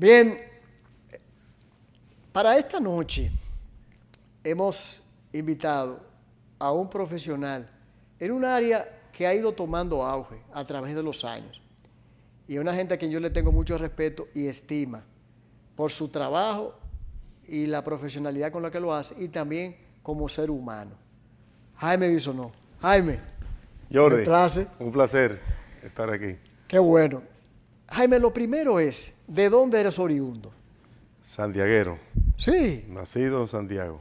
Bien, para esta noche hemos invitado a un profesional en un área que ha ido tomando auge a través de los años. Y una gente a quien yo le tengo mucho respeto y estima por su trabajo y la profesionalidad con la que lo hace y también como ser humano. Jaime no. Jaime. Jordi, un placer estar aquí. Qué bueno. Jaime, lo primero es, ¿de dónde eres oriundo? Santiaguero. Sí. Nacido en Santiago.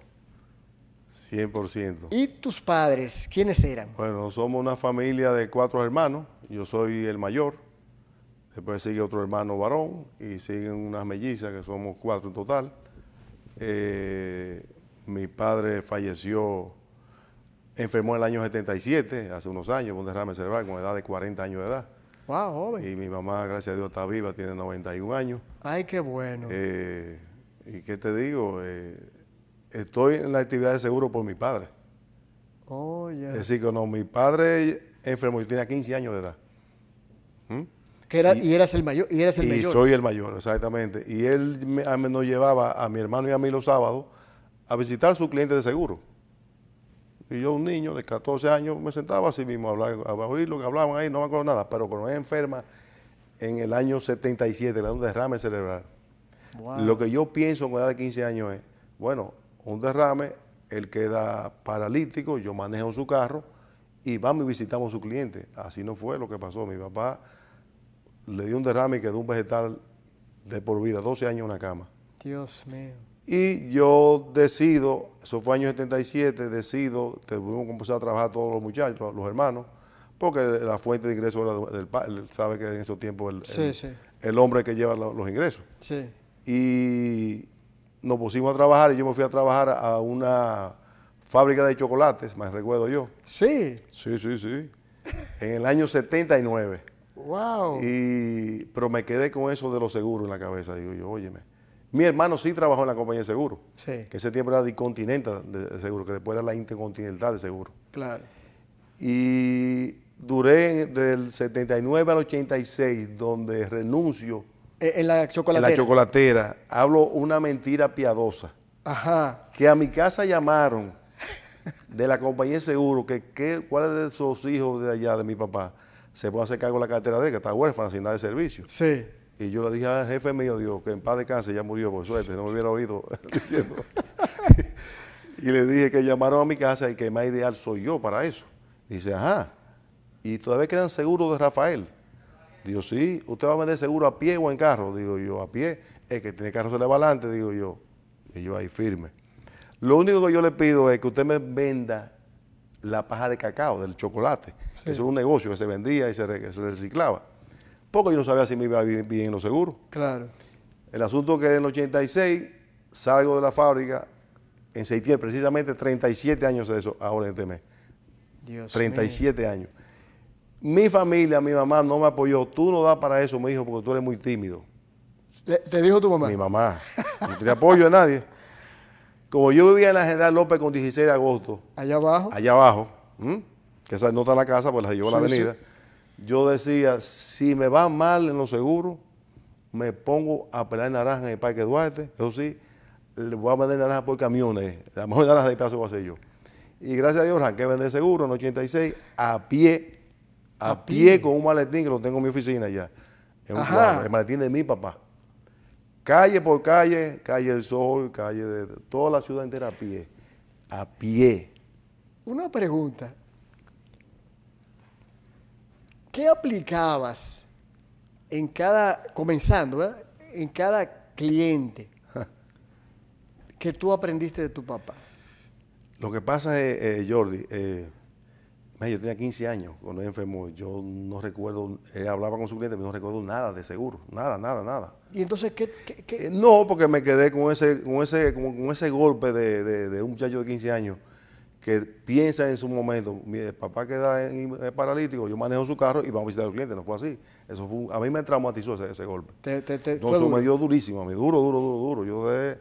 100%. ¿Y tus padres, quiénes eran? Bueno, somos una familia de cuatro hermanos. Yo soy el mayor. Después sigue otro hermano varón y siguen unas mellizas, que somos cuatro en total. Eh, mi padre falleció, enfermó en el año 77, hace unos años, con derrame cerebral, con edad de 40 años de edad. Wow, joven. Y mi mamá, gracias a Dios, está viva, tiene 91 años. Ay, qué bueno. Eh, ¿Y qué te digo? Eh, estoy en la actividad de seguro por mi padre. Oh, ya. Es decir, que no, mi padre enfermó, yo tenía 15 años de edad. ¿Mm? era, y, eras el mayor. Y, eras el y soy el mayor, exactamente. Y él me, nos llevaba a mi hermano y a mí los sábados a visitar a su cliente de seguro. Y yo, un niño de 14 años, me sentaba así mismo a, hablar, a oír lo que hablaban ahí, no me acuerdo nada, pero cuando es enferma en el año 77, le da un derrame cerebral. Lo que yo pienso con edad de 15 años es, bueno, un derrame, él queda paralítico, yo manejo su carro y vamos y visitamos a su cliente. Así no fue lo que pasó. Mi papá le dio un derrame y quedó un vegetal de por vida, 12 años en una cama. Dios mío. Y yo decido, eso fue año 77, decido, tuvimos que empezar a trabajar todos los muchachos, los hermanos, porque la fuente de ingresos era del padre, sabe que en esos tiempos el, el, hombre que lleva los, los ingresos. Sí. Y nos pusimos a trabajar y yo me fui a trabajar a una fábrica de chocolates, me recuerdo yo. Sí. Sí, sí, sí. En el año 79. Wow. Y, pero me quedé con eso de los seguros en la cabeza. Digo yo, óyeme. Mi hermano sí trabajó en la compañía de seguros. Sí. Que ese tiempo era de Continental de seguro, que después era la Intercontinental de seguro. Claro. Y duré del 79 al 86, donde renuncio eh, en la chocolatera. En la chocolatera. Hablo una mentira piadosa. Ajá. Que a mi casa llamaron de la compañía de seguro que, que cuáles de esos hijos de allá, de mi papá, se puede hacer cargo de la cartera de él, que está huérfana sin nada de servicio. Sí. Y yo le dije al jefe mío, Dios, que en paz de cáncer ya murió por suerte, no me hubiera oído diciendo. y le dije que llamaron a mi casa y que más ideal soy yo para eso. Dice, ajá. Y todavía quedan seguros de Rafael. Digo, sí, ¿usted va a vender seguro a pie o en carro? Digo yo, a pie. Es que tiene carro se le va adelante, digo yo. Y yo ahí firme. Lo único que yo le pido es que usted me venda la paja de cacao, del chocolate. Eso es un negocio que se vendía y se, reciclaba. Porque yo no sabía si me iba bien, bien los seguros. Claro. El asunto que en el 86 salgo de la fábrica, en septiembre, precisamente 37 años de eso, ahora en este mes. Dios 37 años. Mi familia, mi mamá no me apoyó. Tú no das para eso, me dijo, porque tú eres muy tímido. ¿Te dijo tu mamá? Mi mamá. No tenía apoyo de nadie. Como yo vivía en la General López con 16 de agosto. Allá abajo. Allá abajo. Que esa no está en la casa, pues la llevó a la avenida. Yo decía, si me va mal en los seguros, me pongo a pelar naranja en el Parque Duarte. Eso sí, le voy a vender naranja por camiones. La mejor naranja de paso va a ser yo. Y gracias a Dios, arranqué a vender seguro en 86 a pie a, pie, con un maletín que lo tengo en mi oficina ya. el maletín de mi papá. Calle por calle, calle del Sol, calle de, toda la ciudad entera a pie. A pie. Una pregunta. ¿Qué aplicabas en cada, comenzando, en cada cliente que tú aprendiste de tu papá? Lo que pasa es, eh, Jordi, eh, yo tenía 15 años cuando él enfermó. Yo no recuerdo, él hablaba con su cliente, pero no recuerdo nada de seguro. Nada, nada, nada. ¿Y entonces qué? Eh, no, porque me quedé con ese, con ese, con, ese golpe de, un muchacho de 15 años que piensa en su momento, mi papá queda en, paralítico, yo manejo su carro y vamos a visitar al cliente. No fue así. Eso fue, a mí me traumatizó ese, golpe. Te, te, eso me dio durísimo, a mí, duro, duro, duro, duro. Yo de,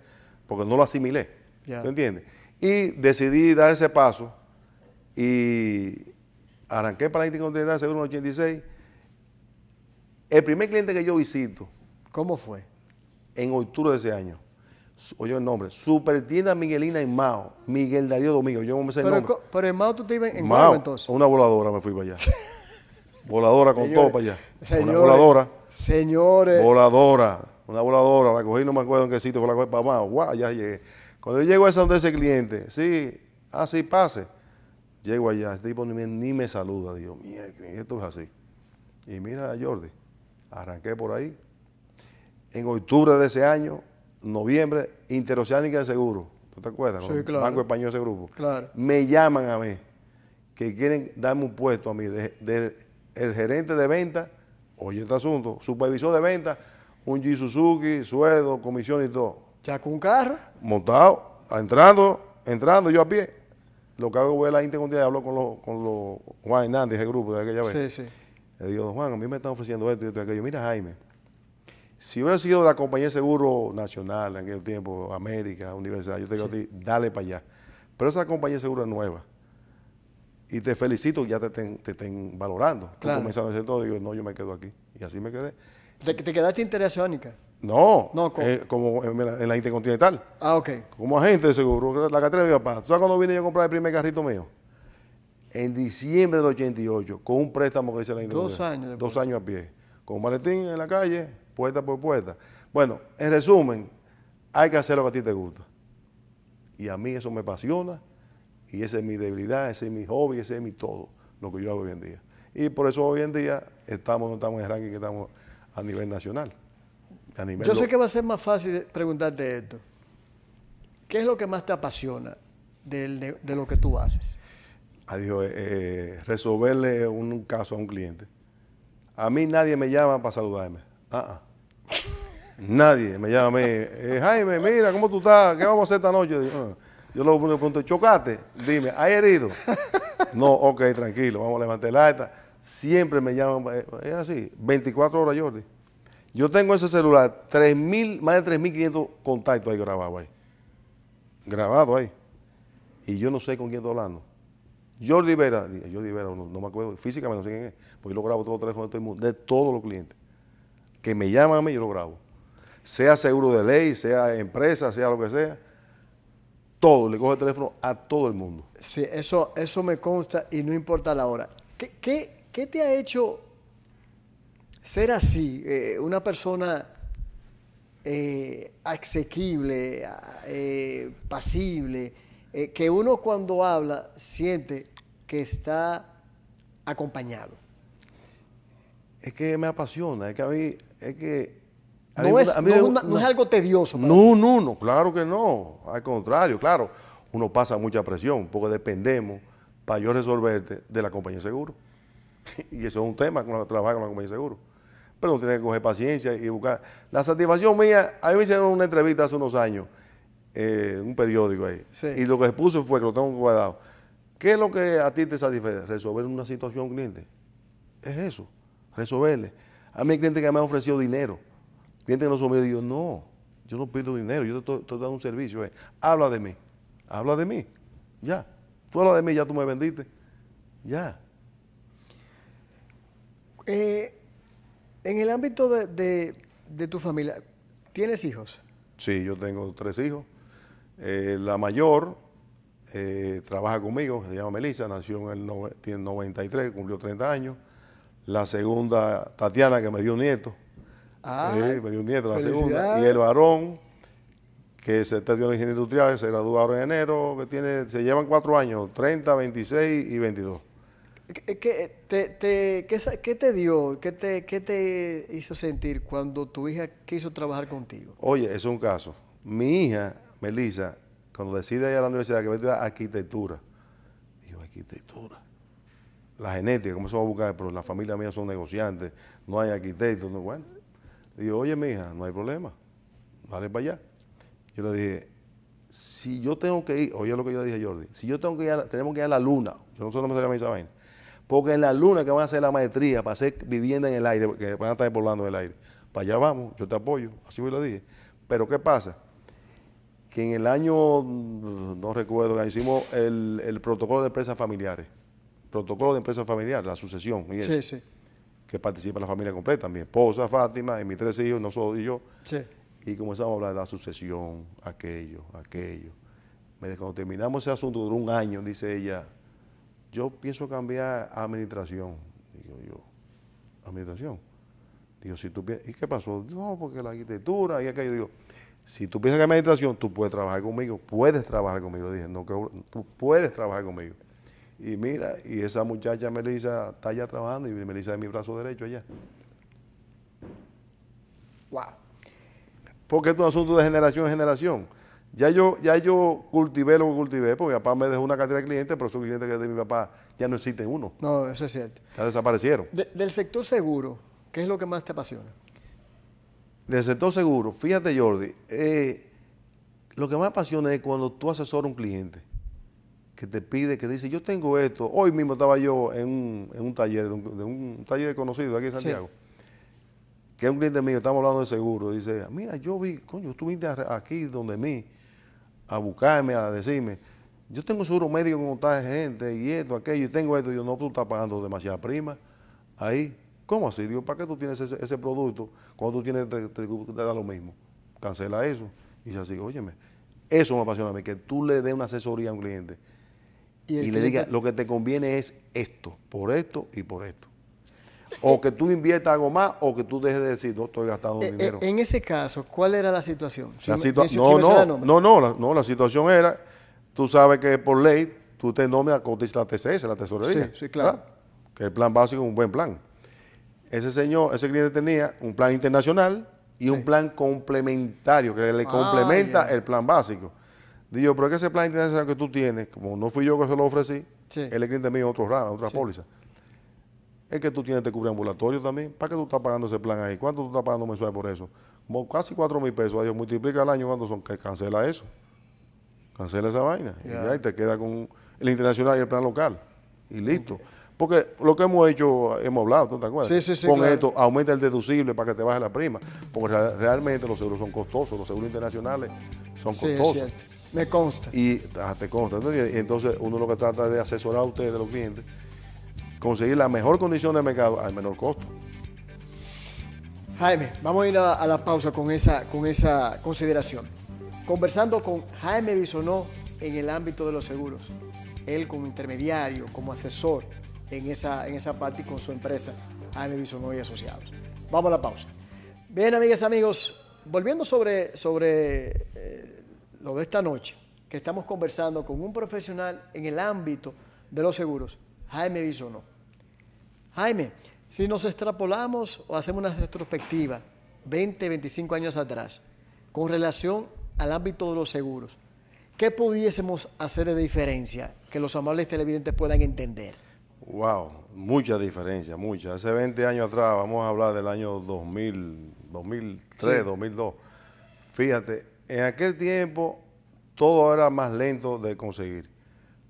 porque no lo asimilé. ¿Tú entiendes? Y decidí dar ese paso y arranqué para la Intercontinental Seguro en 86. El primer cliente que yo visito. ¿Cómo fue? en octubre de ese año. Oye el nombre, Supertienda Miguelina en Mao, Miguel Darío Domingo, yo no me sé el Pero, nombre. co- pero en Mao tú te ibas en Mao, entonces. una voladora me fui para allá. voladora con Señores, todo para allá. señores, una voladora. Señores, Voladora, una voladora, la cogí, no me acuerdo en qué sitio fue la cogí para Mao, guau, ya llegué. Cuando yo llego a esa donde ese cliente, sí, así pase. Llego allá, el tipo ni me, ni me saluda, digo, mierda, esto es así. Y mira, Jordi, arranqué por ahí. En octubre de ese año, noviembre, Interoceánica de Seguro. ¿Tú te acuerdas? Sí, claro. Banco Español ese grupo. Claro. Me llaman a mí, que quieren darme un puesto a mí, de, de- el gerente de venta, oye este asunto, supervisor de venta, un G Suzuki, sueldo, comisión y todo. ya con un carro. Montado, entrando, entrando yo a pie. Lo que hago voy a la Intercontinental y hablo con los, con los Juan Hernández, el grupo de aquella vez. Sí, sí. Le digo, Juan, a mí me están ofreciendo esto y esto y aquello. Mira, Jaime, si hubiera sido la compañía de seguro nacional en aquel tiempo, América, Universidad, yo te digo a ti, dale para allá. Pero esa compañía de seguro es nueva. Y te felicito, ya te estén, te valorando. Tú Claro. comenzaron a hacer todo, digo, no, yo me quedo aquí. Y así me quedé. Te, te quedaste interoceánica. No, No, eh, como en la, en la Intercontinental. Ah, ok. Como agente de seguro, la cartera de mi papá. ¿Tú sabes cuando vine yo a comprar el primer carrito mío? En diciembre del 88, con un préstamo que hice la Dos Intercontinental. años después. Dos años a pie. Con un maletín en la calle, puerta por puerta. Bueno, en resumen, hay que hacer lo que a ti te gusta. Y a mí eso me apasiona. Y esa es mi debilidad, ese es mi hobby, ese es mi todo, lo que yo hago hoy en día. Y por eso hoy en día estamos, no estamos en el ranking que estamos a nivel nacional. A nivel Yo lo- sé que va a ser más fácil preguntarte esto. ¿Qué es lo que más te apasiona del- de, de lo que tú haces? Adiós, eh, eh, resolverle un caso a un cliente. A mí nadie me llama para saludarme. Ah, ah. Nadie me llama a mí. eh, Jaime, mira, ¿cómo tú estás? ¿Qué vamos a hacer esta noche? "Ah". Yo luego le pregunto, ¿chocaste? Dime, ¿hay herido? no, ok, tranquilo, vamos a levantar la alta. Siempre me llaman, eh, es así, 24 horas, Jordi. Yo tengo ese celular, 3.000, más de 3.500 contactos ahí grabados ahí. Grabado ahí. Y yo no sé con quién estoy hablando. Jordi Vera, Jordi Vera, no, me acuerdo, físicamente no sé quién es, porque yo lo grabo todos los teléfonos todo el mundo, de todos los clientes. Que me llaman a mí, yo lo grabo. Sea seguro de ley, sea empresa, sea lo que sea. Todo, le cojo el teléfono a todo el mundo. Sí, eso, eso me consta y no importa la hora. ¿Qué, qué, qué te ha hecho ser así? eh, una persona eh, asequible, eh, pasible, eh, que uno cuando habla siente que está acompañado. Es que me apasiona, es que a mí, es que... a No es, a mí no es me- una- no es algo tedioso. para No, no, no, claro que no. Al contrario, claro, uno pasa mucha presión porque dependemos para yo resolverte de la compañía de seguro. y eso es un tema con la trabajar con la compañía de seguro. Pero uno tiene que coger paciencia y buscar. La satisfacción mía, a mí me hicieron una entrevista hace unos años, eh, un periódico ahí. Sí. Y lo que se puso fue, que lo tengo guardado. ¿Qué es lo que a ti te satisface? Resolver una situación cliente. Es eso, resolverle. A mí hay clientes que me han ofrecido dinero. Clientes que no son míos, digo, no, yo no pido dinero, yo te estoy, dando un servicio. eh. Habla de mí, habla de mí, ya. Tú hablas de mí, ya tú me vendiste, ya. Eh, en el ámbito de, de- de tu familia, ¿tienes hijos? Sí, yo tengo tres hijos. Eh, la mayor trabaja conmigo, se llama Melissa, nació en el nove- tiene 93, cumplió 30 años. La segunda, Tatiana, que me dio un nieto. Ah, Eh, me dio un nieto, la segunda. Y el varón, que se estudió en ingeniería industrial, se graduó ahora en enero, que tiene, se llevan cuatro años, 30, 26 y 22. ¿Qué, qué te, te- qué te dio, qué te, qué te hizo sentir cuando tu hija quiso trabajar contigo? Oye, es un caso. Mi hija, Melissa, cuando decide ir a la universidad que va a estudiar arquitectura, dijo, arquitectura. La genética, ¿cómo se va a buscar? Pero la familia mía son negociantes, no hay arquitectos, no, bueno. Digo, oye, mi hija, no hay problema, dale para allá. Yo le dije, si yo tengo que ir, oye lo que yo le dije a Jordi, si yo tengo que ir, tenemos que ir a la luna, yo no sé dónde me sale esa vaina, porque en la luna que van a hacer la maestría para hacer vivienda en el aire, que van a estar volando en el aire, para allá vamos, yo te apoyo, así yo le dije. Pero ¿qué pasa? Que en el año, no recuerdo, hicimos el, el protocolo de empresas familiares, protocolo de empresas familiares, la sucesión, y eso, Sí, sí, que participa la familia completa, mi esposa Fátima y mis tres hijos, nosotros y yo. sí. Y comenzamos a hablar de la sucesión, aquello, aquello. Cuando terminamos ese asunto, duró un año, dice ella, yo pienso cambiar a administración. Digo yo, administración. Digo, si tú ¿y qué pasó? No, porque la arquitectura y aquello. Digo, si tú piensas que administración, tú puedes trabajar conmigo, puedes trabajar conmigo. Dije, no, que tú puedes trabajar conmigo. Y mira, y esa muchacha Melissa está allá trabajando y Melissa es mi brazo derecho allá. Wow. Porque es un asunto de generación en generación. Ya yo, ya yo cultivé lo que cultivé, porque mi papá me dejó una cantidad de clientes, pero esos clientes que de mi papá ya no existen uno. No, eso es cierto. Ya desaparecieron. del sector seguro, ¿qué es lo que más te apasiona? Del sector seguro, fíjate Jordi, eh, lo que más apasiona es cuando tú asesoras a un cliente que te pide, que dice, yo tengo esto. Hoy mismo estaba yo en un, en un taller, de un, taller conocido aquí en Santiago, que es un cliente mío, estamos hablando de seguro, dice, mira, yo vi, coño, tú viniste aquí donde mí a buscarme, a decirme, yo tengo seguro médico con tal gente y esto, aquello, y tengo esto, y yo no, tú estás pagando demasiada prima ahí. ¿Cómo así? Digo, ¿para qué tú tienes ese, producto cuando tú tienes, te, te, da lo mismo? Cancela eso. Y dice así, óyeme, eso me apasiona a mí, que tú le des una asesoría a un cliente y, le diga, lo que te conviene es esto, por esto y por esto. O que tú inviertas algo más o que tú dejes de decir, no estoy gastando eh, dinero. En ese caso, ¿cuál era la situación? La no, no, no, no, la, no, la situación era, tú sabes que por ley tú te nombras la TCS, la tesorería. Sí, sí, claro. Que el plan básico es un buen plan. Ese señor, ese cliente tenía un plan internacional y un plan complementario que le ah, complementa el plan básico. Digo, pero es que ese plan internacional que tú tienes, como no fui yo que se lo ofrecí, él es cliente mío, otro otra póliza. Es que tú tienes que cubrir ambulatorio también. ¿Para qué tú estás pagando ese plan ahí? ¿Cuánto tú estás pagando mensual por eso? Como casi 4 mil pesos. Adiós, multiplica al año cuánto son. Que cancela eso. Cancela esa vaina. Y ahí te queda con el internacional y el plan local. Y listo. Porque lo que hemos hecho, hemos hablado, ¿tú te acuerdas? Sí, sí, Con esto, aumenta el deducible para que te baje la prima. Porque realmente los seguros son costosos, los seguros internacionales son costosos. Me consta. Y ah, te consta. Y entonces uno lo que trata es de asesorar a ustedes, los clientes, conseguir la mejor condición de mercado al menor costo. Jaime, vamos a ir a, la pausa con esa, con esa consideración. Conversando con Jaime Bisonó en el ámbito de los seguros. Él como intermediario, como asesor en esa, en esa parte y con su empresa, Jaime Bisonó y Asociados. Vamos a la pausa. Bien, amigas, amigos, volviendo sobre, sobre lo de esta noche, que estamos conversando con un profesional en el ámbito de los seguros, Jaime Bisonó. Jaime, si nos extrapolamos o hacemos una retrospectiva 20, 25 años atrás, con relación al ámbito de los seguros, ¿qué pudiésemos hacer de diferencia que los amables televidentes puedan entender? Wow, mucha diferencia, mucha. Hace 20 años atrás, vamos a hablar del año 2000, 2003, 2002. Fíjate, en aquel tiempo todo era más lento de conseguir,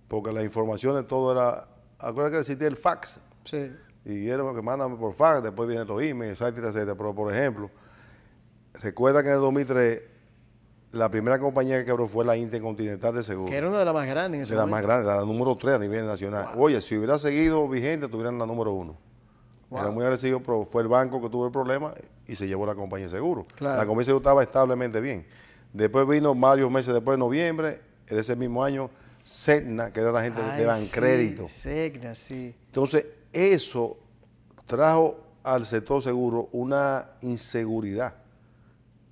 porque las informaciones todo era, acuérdate que existía el fax. Sí. Y era lo que mándame por fax, después vienen los emails, etcétera, etcétera. Pero por ejemplo, recuerda que en el 2003 la primera compañía que quebró fue la Intercontinental de Seguros. Que era una de las más grandes en ese De las más grandes, la número 3 a nivel nacional. Oye, si hubiera seguido vigente, tuvieran la número 1. Era muy agresivo, pero fue el banco que tuvo el problema y se llevó la compañía de seguro. La compañía de seguro estaba establemente bien. Después vino varios meses después, de noviembre, de ese mismo año, Segna, que era la gente que daban crédito. Segna, sí. Entonces, eso trajo al sector seguro una inseguridad.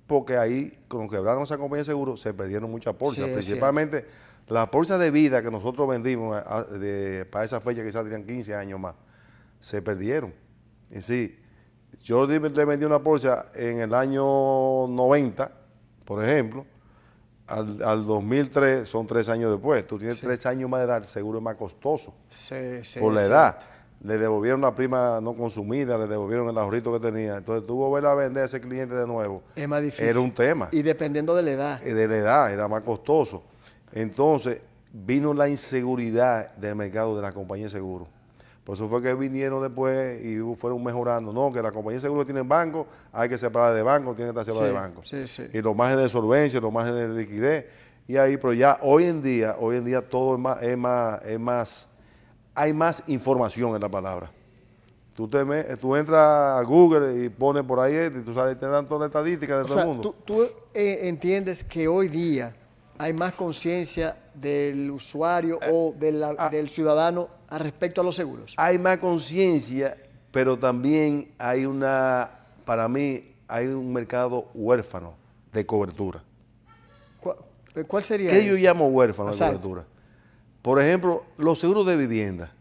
Porque ahí, con quebraron esa compañía de seguro, se perdieron muchas pólizas. principalmente las pólizas de vida que nosotros vendimos para esa fecha, quizás tenían 15 años más, se perdieron. Y sí, yo le vendí una póliza en el año 90 por ejemplo, al, al, 2003 son tres años después. Tú tienes tres años más de edad, seguro es más costoso. Sí, sí, por la edad. Le devolvieron la prima no consumida, le devolvieron el ahorrito que tenía. Entonces tuvo volver a vender a ese cliente de nuevo. Es más difícil. Era un tema. Y dependiendo de la edad. De la edad, era más costoso. Entonces vino la inseguridad del mercado de la compañía de seguros. Por eso fue que vinieron después y fueron mejorando. No, que la compañía de seguro tiene banco, hay que separar de banco, tiene que estar separada de banco. Y los márgenes de solvencia, los márgenes de liquidez. Y ahí, pero ya hoy en día, hoy en día todo es más, es más, es más, hay más información en la palabra. Tú, te me- tú entras a Google y pones por ahí esto y tú sabes, te dan toda la estadística de O todo sea, el mundo. tú, tú, eh, entiendes que hoy día hay más conciencia del usuario Eh, o de la- ah. del ciudadano al respecto a los seguros. Hay más conciencia, pero también hay una, para mí, hay un mercado huérfano de cobertura. ¿Cuál, eh, cuál sería ¿Qué yo llamo huérfano de cobertura? Por ejemplo, los seguros de vivienda.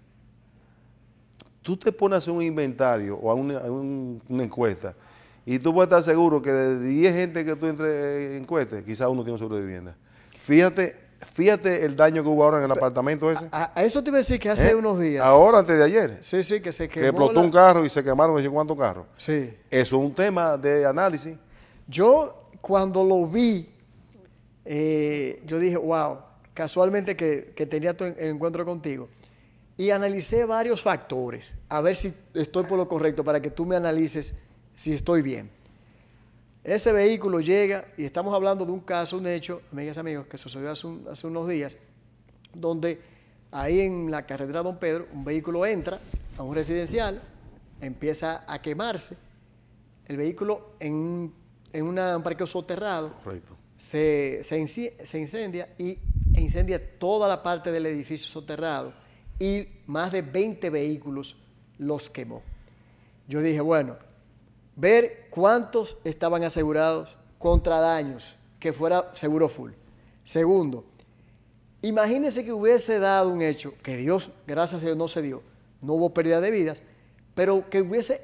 Tú te pones a hacer un inventario o a una, a un- una encuesta y tú puedes estar seguro que de 10 gente que tú entre en encueste, quizás uno tiene un seguro de vivienda. Fíjate, fíjate el daño que hubo ahora en el apartamento ese. A, a eso te iba a decir que hace ¿eh? unos días. Ahora, antes de ayer. Sí, sí, que se que quemó. explotó la- un carro y se quemaron no sé cuántos carros. Sí. Eso es un tema de análisis. Yo cuando lo vi, eh, yo dije, wow, casualmente que, que tenía tu en- el encuentro contigo. Y analicé varios factores, a ver si estoy por lo correcto, para que tú me analices si estoy bien. Ese vehículo llega, y estamos hablando de un caso, un hecho, amigas y amigos, que sucedió hace, un- hace unos días, donde ahí en la carretera Don Pedro, un vehículo entra a un residencial, empieza a quemarse, el vehículo en, en una- un parqueo soterrado Correcto. se, se inci- se incendia y e incendia toda la parte del edificio soterrado y más de 20 vehículos los quemó. Yo dije, bueno, ver cuántos estaban asegurados contra daños, que fuera seguro full. Segundo, imagínense que hubiese dado un hecho, que Dios, gracias a Dios, no se dio, no hubo pérdida de vidas, pero que hubiese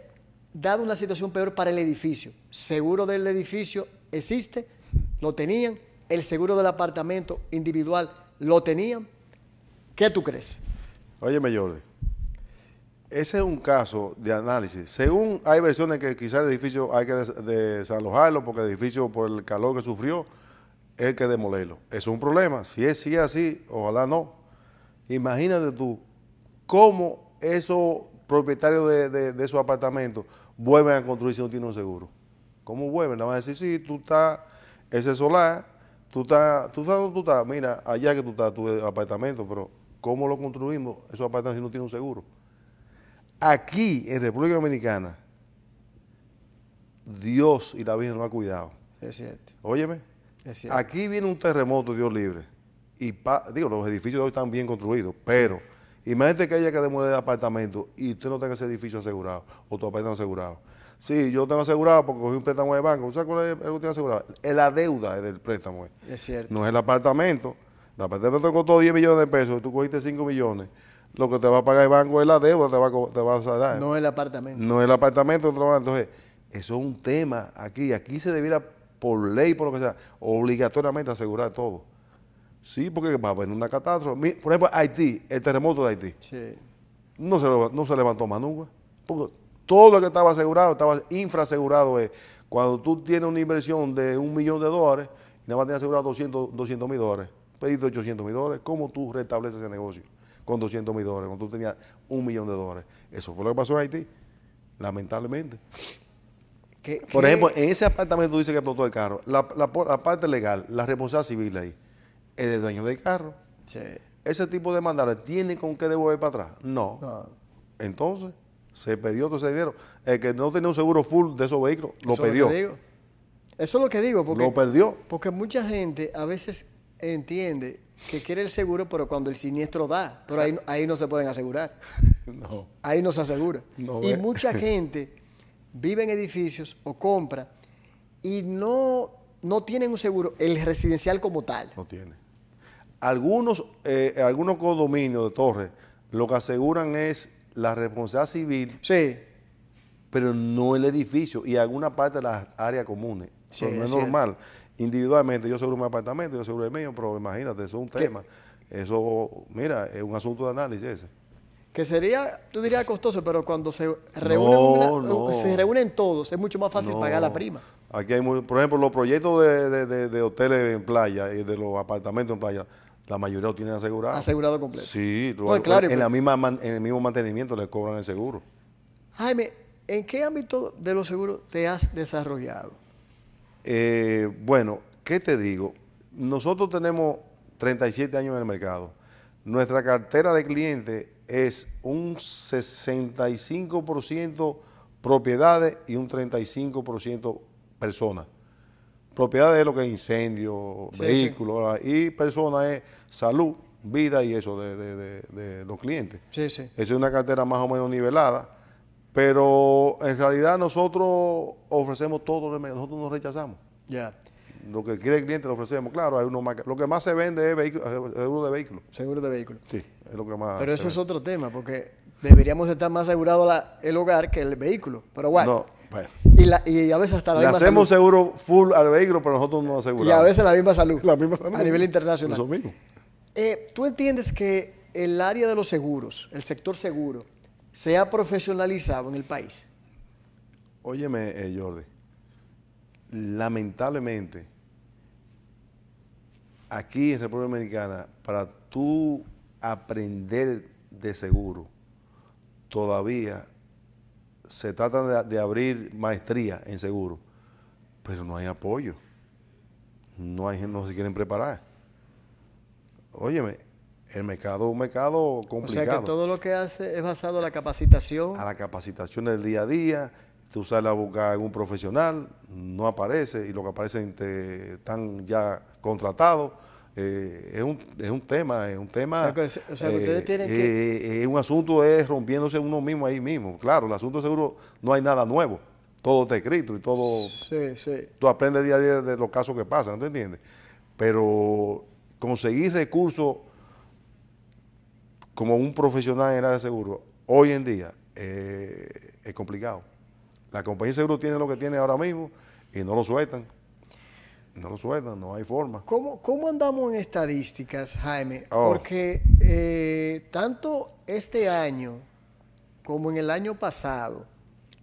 dado una situación peor para el edificio. Seguro del edificio existe, lo tenían, el seguro del apartamento individual lo tenían. ¿Qué tú crees? Óyeme, Jordi. Ese es un caso de análisis. Según hay versiones que quizás el edificio hay que des- desalojarlo porque el edificio, por el calor que sufrió, hay que demolerlo. Es un problema. Si es, si es así, ojalá no. Imagínate tú cómo esos propietarios de, de- de esos apartamentos vuelven a construir si no tienen un seguro. ¿Cómo vuelven? Le van a decir, sí, tú estás, ese solar, tú estás, tú sabes dónde tú estás, mira, allá que tú estás, tu apartamento, pero ¿cómo lo construimos esos apartamentos si no tienen un seguro? Aquí, en República Dominicana, Dios y la Virgen nos ha cuidado. Es cierto. Óyeme, Es cierto. aquí viene un terremoto, Dios libre. Y pa- digo, los edificios de hoy están bien construidos, pero imagínate que haya que demoler el apartamento y usted no tenga ese edificio asegurado o tu apartamento asegurado. Sí, yo tengo asegurado porque cogí un préstamo de banco. ¿Sabes cuál es el que tiene asegurado? Es la deuda del préstamo. eh. Es cierto. No es el apartamento. El apartamento te costó 10 millones de pesos y tú cogiste 5 millones. Lo que te va a pagar el banco es la deuda, te va te va a dar. No el apartamento. No el apartamento. Entonces, eso es un tema aquí. Aquí se debiera, por ley, por lo que sea, obligatoriamente asegurar todo. Sí, porque va a haber una catástrofe. Por ejemplo, Haití, el terremoto de Haití, Sí. no se, no se levantó más nunca. Porque todo lo que estaba asegurado, estaba infraasegurado. eh. Cuando tú tienes una inversión de un millón de dólares, y nada más tienes asegurado 200 mil dólares, pediste 800 mil dólares, ¿cómo tú restableces ese negocio con 200 mil dólares, cuando tú tenías un millón de dólares? Eso fue lo que pasó en Haití, lamentablemente. ¿Qué- Por qué- ejemplo, en ese apartamento dice que explotó el carro. La, la la parte legal, la responsabilidad civil ahí, es del dueño del carro. Sí. Ese tipo de mandatos, ¿tiene con qué devolver para atrás? No. No. Entonces, se perdió todo ese dinero. El que no tenía un seguro full de esos vehículos, lo Eso es perdió. digo. Eso es lo que digo, porque, Lo perdió. porque mucha gente a veces entiende que quiere el seguro, pero cuando el siniestro da, pero ahí, ahí no se pueden asegurar, No. ahí no se asegura. No y ve. mucha gente vive en edificios o compra y no, no tienen un seguro, el residencial como tal. No tiene. Algunos, eh, algunos condominios de torres lo que aseguran es la responsabilidad civil, Sí, pero no el edificio y alguna parte de las áreas comunes. Sí, Pero no es es normal. Individualmente, yo seguro mi apartamento, yo seguro el mío, pero imagínate, eso es un tema. Eso, mira, es un asunto de análisis ese. que sería, tú dirías costoso, pero cuando se reúnen, No, una- no. se reúnen todos, es mucho más fácil No. pagar la prima. Aquí hay, muy- por ejemplo, los proyectos de, de- de- de hoteles en playa y de los apartamentos en playa, la mayoría lo tienen asegurado. Asegurado completo. Sí, lo- claro, en, la misma, man- en el mismo mantenimiento le cobran el seguro. Jaime, ¿en qué ámbito de los seguros te has desarrollado? Eh, bueno, ¿qué te digo? Nosotros tenemos 37 años en el mercado. Nuestra cartera de clientes es un 65% propiedades y un 35% personas. Propiedades es lo que es incendio, Sí, vehículos, y personas es salud, vida y eso de, de- de- de los clientes. Sí, sí. Esa es una cartera más o menos nivelada, pero en realidad nosotros ofrecemos todo, nosotros no rechazamos. Ya. Lo que quiere el cliente lo ofrecemos, claro, hay uno más, lo que más se vende es vehículo, seguro de vehículo. Seguro de vehículo. Sí, es lo que más Pero eso es otro tema, porque deberíamos estar más asegurados la- el hogar que el vehículo. Pero bueno. No, bueno. Y, la- y a veces hasta la Le misma hacemos salud. seguro full al vehículo, pero nosotros no aseguramos. Y a veces la misma salud. la misma salud. A nivel internacional. Eso mismo. Eh, ¿Tú entiendes que el área de los seguros, el sector seguro, se ha profesionalizado en el país? Óyeme, eh, Jordi, lamentablemente, aquí en República Dominicana, para tú aprender de seguro, todavía se trata de, abrir maestría en seguro, pero no hay apoyo. No hay no se quieren preparar. Óyeme, el mercado es un mercado O complicado sea que todo lo que hace es basado en la capacitación. a la capacitación del día a día, tú sales a buscar a algún profesional, no aparece y lo que aparecen te, están ya contratados. Eh, es, un, es un tema, es un tema. O sea que- o sea que ustedes tienen que- eh, es un asunto es rompiéndose uno mismo ahí mismo. Claro, el asunto seguro no hay nada nuevo. Todo está escrito y todo Sí, sí. tú aprendes día a día de los casos que pasan, ¿te entiendes? Pero conseguir recursos como un profesional en el área de seguro, hoy en día eh, es complicado. La compañía de seguro tiene lo que tiene ahora mismo y no lo sueltan. No lo sueltan, no hay forma. ¿Cómo, cómo andamos en estadísticas, Jaime? Oh. Porque eh, tanto este año como en el año pasado,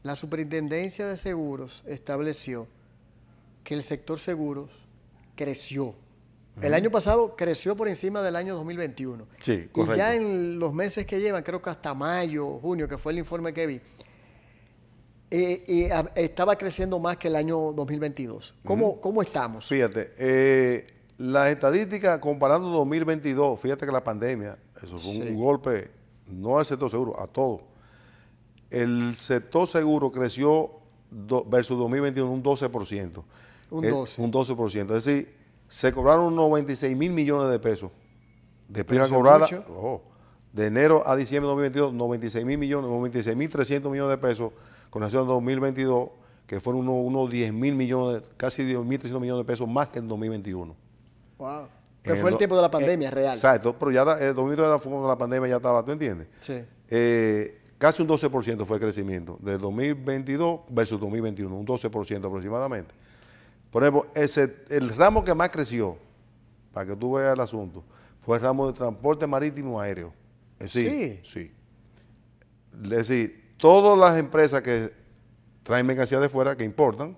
la Superintendencia de Seguros estableció que el sector seguros creció. El año pasado creció por encima del año 2021. Sí, Y correcto. ya en los meses que llevan, creo que hasta mayo, junio, que fue el informe que vi, eh, eh, estaba creciendo más que el año 2022. ¿Cómo, ¿cómo estamos? Fíjate, eh, las estadísticas comparando 2022, fíjate que la pandemia, eso fue Sí. un golpe, no al sector seguro, a todo. El sector seguro creció do- versus 2021 un 12%. Un Es- 12. Un 12%. Es decir, se cobraron 96 mil millones de pesos de prima cobrada. oh, de enero a diciembre de 2022, 96 mil millones, 96 mil 300 millones de pesos con relación a 2022, que fueron unos, unos 10 mil millones, casi 10 mil 300 millones de pesos más que en 2021. Wow. Que En fue el tiempo de la eh, pandemia real. Exacto, pero ya el 2022 era cuando la pandemia ya estaba, ¿tú entiendes? Sí. Eh, casi un 12% fue el crecimiento del 2022 versus 2021, un 12% aproximadamente. Por ejemplo, ese, el ramo que más creció, para que tú veas el asunto, fue el ramo de transporte marítimo aéreo. Es decir, sí. Es decir, todas las empresas que traen mercancía de fuera, que importan,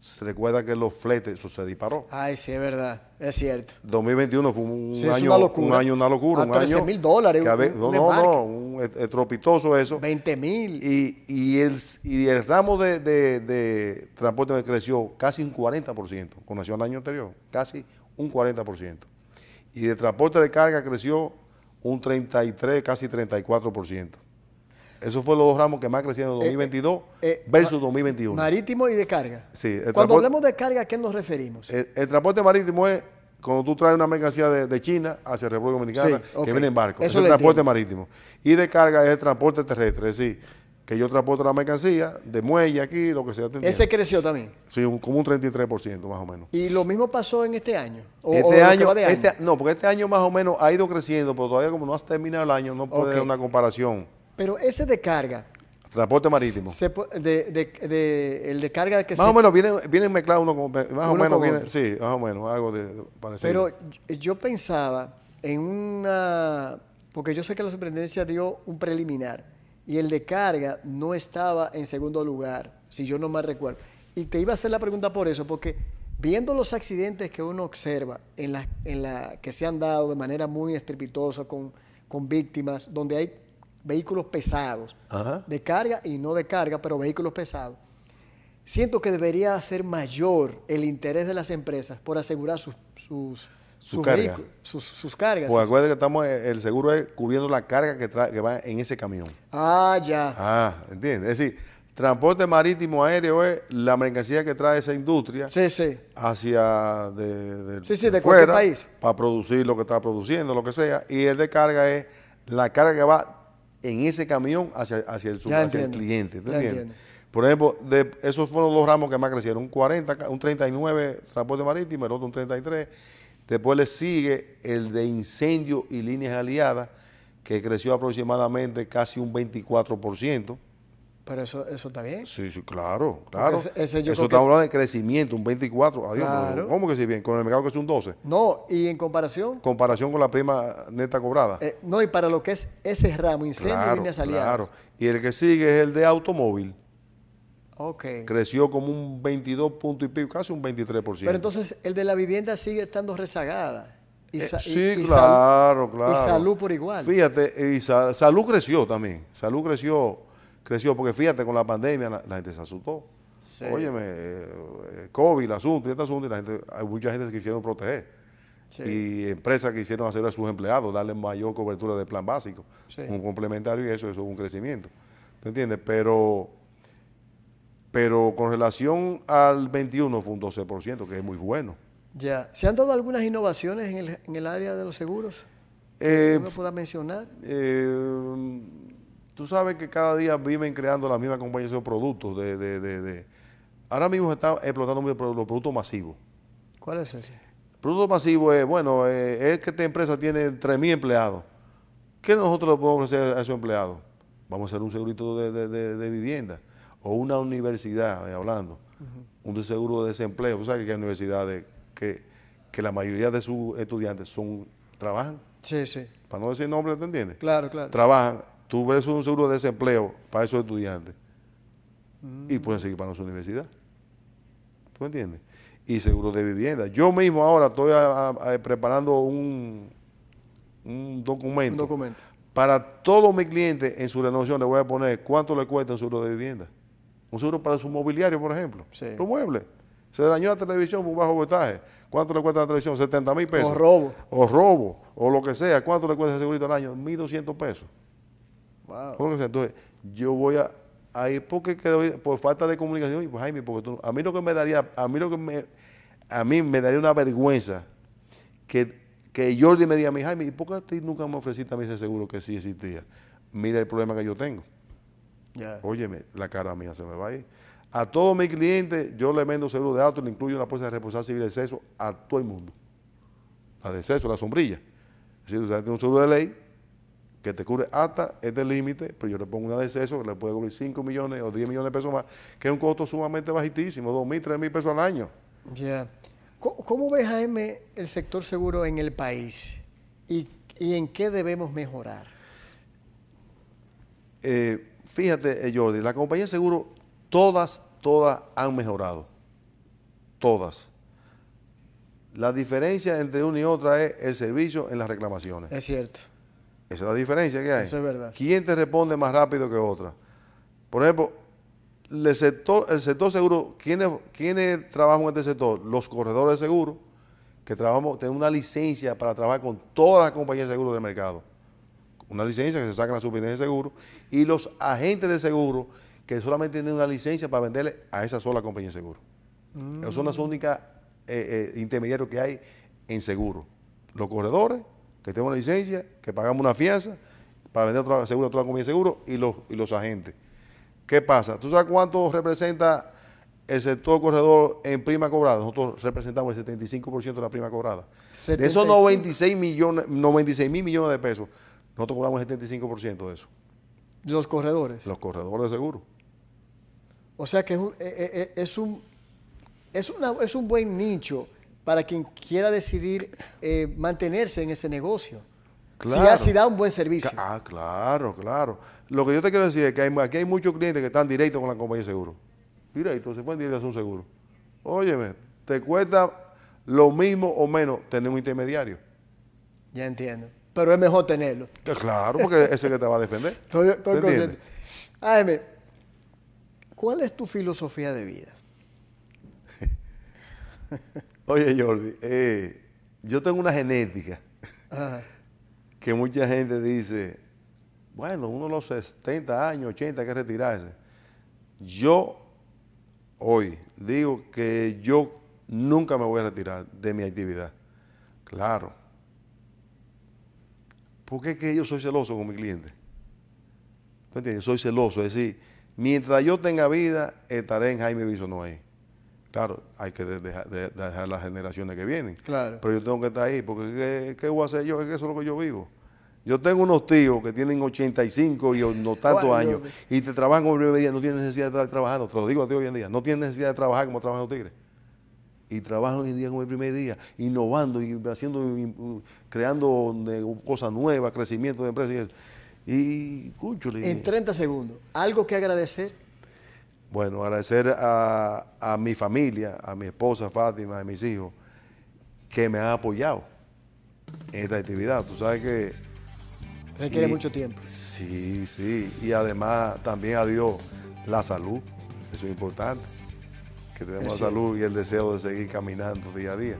se recuerda que los fletes, eso se disparó. Ay, sí, es verdad. Es cierto. 2021 fue un Sí, año, una locura. un año, una locura. A un 13 año mil dólares, no, no, no, un est- estropitoso eso. 20 mil. Y, y, el, y el ramo de, de- de transporte creció casi un 40% con relación al año anterior, casi un 40%. Y de transporte de carga creció un 33, casi 34%. Esos fueron los dos ramos que más crecieron en 2022 eh, versus ma- 2021. Marítimo y de carga. Sí, el Cuando hablemos de carga, ¿a qué nos referimos? El, el transporte marítimo es cuando tú traes una mercancía de, de China hacia República Dominicana Sí, que viene en barco. Eso es el transporte entiendo. marítimo. Y de carga es el transporte terrestre. Es decir, que yo transporto la mercancía de muelle aquí, lo que sea. Ese creció también. Sí, un- como un 33% más o menos. Y lo mismo pasó en este año. O, este que año, este- año. no, porque este año más o menos ha ido creciendo, pero todavía como no has terminado el año, no puede Ok. haber una comparación. Pero ese de carga, Transporte marítimo. se de, de- de- el de carga que más se o menos vienen, vienen mezclados uno con, más o menos con viene, sí, más o menos, algo de, parecido. Pero yo- yo pensaba en una, porque yo sé que la superintendencia dio un preliminar y el de carga no estaba en segundo lugar, si yo no mal recuerdo. Y te iba a hacer la pregunta por eso, porque viendo los accidentes que uno observa en la, en la que se han dado de manera muy estrepitosa con, con víctimas, donde hay vehículos pesados, Ajá. de carga y no de carga, pero vehículos pesados. Siento que debería ser mayor el interés de las empresas por asegurar sus, sus, su sus carga. vehículos, sus, sus cargas. Pues acuérdate que estamos, el seguro es cubriendo la carga que, trae- que va en ese camión. Ah, ya. Ah, ¿entiendes? Es decir, transporte marítimo aéreo es la mercancía que trae esa industria Sí, sí. hacia de, de- Sí, sí, de cualquier país. para producir lo que está produciendo, lo que sea. Y el de carga es la carga que va en ese camión hacia, hacia, el, sub- hacia el cliente. ¿te ya entiendes? Por ejemplo, de, esos fueron los ramos que más crecieron. Un 40, ca- un 39 transporte marítimo, el otro un 33. Después le sigue el de incendio y líneas aliadas, que creció aproximadamente casi un 24%. Pero eso, eso está bien. Sí, sí, claro, claro. ese- ese yo Eso que- hablando de crecimiento, un 24. Adiós, Claro. ¿Cómo que sí bien? Con el mercado que es un 12. No, y en comparación, Comparación con la prima neta cobrada. eh, no, y para lo que es ese ramo, incendio y claro, líneas aliadas. claro. Y el que sigue es el de automóvil. Ok. Creció como un 22 punto y pico, casi un 23%. Pero entonces el de la vivienda sigue estando rezagada. Y Eh, y- sí, y claro, salud- claro. Y salud por igual. Fíjate, y sa- salud creció también. Salud creció, creció, porque fíjate, con la pandemia la, la gente se asustó. Sí. Óyeme, eh, COVID, el asunto y este asunto, y la gente, hay mucha gente que quisieron proteger. Sí. Y empresas que quisieron hacer a sus empleados, darle mayor cobertura del plan básico, Sí. un complementario y eso, eso es un crecimiento. ¿Te entiendes? Pero, pero con relación al 21 fue un 12%, que es muy bueno. Ya. ¿Se han dado algunas innovaciones en el, en el área de los seguros? Eh, ¿No me pueda mencionar? Eh, tú sabes que cada día viven creando las mismas compañías de productos. De, de- de- de- Ahora mismo se están explotando los productos masivos. ¿Cuál es ese? Producto masivo es, bueno, eh, es que esta empresa tiene 3.000 empleados. ¿Qué nosotros le podemos ofrecer a esos empleados? Vamos a hacer un segurito de, de- de- de vivienda o una universidad, eh, hablando, un seguro de desempleo. Tú sabes que hay universidades que, que la mayoría de sus estudiantes son trabajan, Sí, sí. para no decir nombre, ¿te entiendes? Claro, claro. trabajan, tú ves un seguro de desempleo para esos estudiantes y pueden seguir para nuestra universidad. ¿Tú me entiendes? Y seguro de vivienda. Yo mismo ahora estoy a- a- a- preparando un, un Un documento documento. para todos mis clientes en su renovación le voy a poner cuánto le cuesta un seguro de vivienda. Un seguro para su mobiliario, por ejemplo. Sí. Los muebles. Se dañó la televisión por bajo voltaje. ¿Cuánto le cuesta la televisión? 70 mil pesos. O robo. O robo. O lo que sea. ¿Cuánto le cuesta ese segurito al año? 1.200 pesos. Wow. Entonces, yo voy a, a ir porque quedó- por falta de comunicación, y pues Jaime, porque tú- a mí lo que me daría, a mí lo que me, a mí me daría una vergüenza que, que Jordi me diga a mí, Jaime, ¿y por qué a ti nunca me ofreciste a mí ese seguro que sí existía? Mira el problema que yo tengo. Ya. Óyeme, la cara mía se me va a ir. A todos mis clientes, yo le vendo seguro de auto, le incluyo una póliza de responsabilidad civil de exceso a todo el mundo. La de exceso, la sombrilla. Es decir, usted tiene un seguro de ley que te cubre hasta este límite, pero yo le pongo una de exceso que le puede cubrir 5 millones o 10 millones de pesos más, que es un costo sumamente bajitísimo, 2 mil, 3 mil pesos al año. Ya. ¿Cómo, cómo ve Jaime el sector seguro en el país? ¿Y, y en qué debemos mejorar? Eh, fíjate, eh, Jordi, la compañía de seguro, todas, todas han mejorado. Todas. La diferencia entre una y otra es el servicio en las reclamaciones. Es cierto. Esa es la diferencia que hay. Eso es verdad. ¿Quién te responde más rápido que otra? Por ejemplo, el sector, el sector seguro, ¿quiénes, ¿quiénes trabajan en este sector? Los corredores de seguro, que trabajamos, tenemos una licencia para trabajar con todas las compañías de seguro del mercado. Una licencia que se saca en la superintendencia de seguro. Y los agentes de seguro, que solamente tienen una licencia para venderle a esa sola compañía de seguro. Esos son las únicas eh, eh, intermediarios que hay en seguro. Los corredores, que tenemos una licencia, que pagamos una fianza para vender otro seguro otra compañía de seguro, y los, y los agentes. ¿Qué pasa? ¿Tú sabes cuánto representa el sector corredor en prima cobrada? Nosotros representamos el 75% de la prima cobrada. De esos 75. 96 millones, 96 mil millones de pesos, nosotros cobramos el 75% de eso, Los corredores. los corredores de seguro. O sea que es un, eh, eh, eh, es un, es una- es un buen nicho para quien quiera decidir eh, mantenerse en ese negocio. Si, Claro. si da un buen servicio. Ah, claro, claro. Lo que yo te quiero decir es que hay, aquí hay muchos clientes que están directos con la compañía de seguro. Directo, se pueden directo a hacer un seguro. Óyeme, te cuesta lo mismo o menos tener un intermediario. Ya entiendo. Pero es mejor tenerlo. Que claro, porque ese que te va a defender. Estoy, estoy ¿Me entiendes? consciente. Jaime, ¿cuál es tu filosofía de vida? Oye, Jordi, eh, yo tengo una genética Ajá. que mucha gente dice, bueno, uno de los 70 años, 80 hay que retirarse. Yo hoy digo que yo nunca me voy a retirar de mi actividad. Claro. Porque es que yo soy celoso con mi cliente. ¿Tú entiendes? Soy celoso. Es decir, mientras yo tenga vida, estaré en Jaime Bisonó ahí. Claro, hay que de- dejar, de- dejar las generaciones que vienen. Claro. Pero yo tengo que estar ahí, porque ¿qué, qué voy a hacer yo? Es que eso es lo que yo vivo. Yo tengo unos tíos que tienen 85 y no tantos años y te trabajan primer día, no tienen necesidad de estar trabajando. Te lo digo a ti hoy en día, no tienen necesidad de trabajar como trabajan los tigres. Y trabajan hoy en día como el primer día, innovando y haciendo, y, creando cosas nuevas, crecimiento de empresas. Y, eso. y cúchale, En 30 segundos, ¿algo que agradecer? Bueno, agradecer a, a mi familia, a mi esposa Fátima, a mis hijos, que me han apoyado en esta actividad. Tú sabes que Requiere Y- mucho tiempo. Sí, sí. Y además también a Dios la salud. Eso es importante. Que tenemos la salud y el deseo de seguir caminando día a día.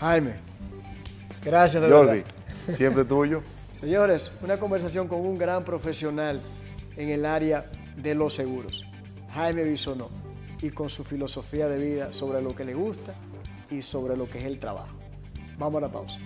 Jaime, gracias de Jordi, verdad. siempre tuyo. Señores, una conversación con un gran profesional en el área de los seguros, Jaime Bisonó, y con su filosofía de vida sobre lo que le gusta y sobre lo que es el trabajo. Vamos a la pausa.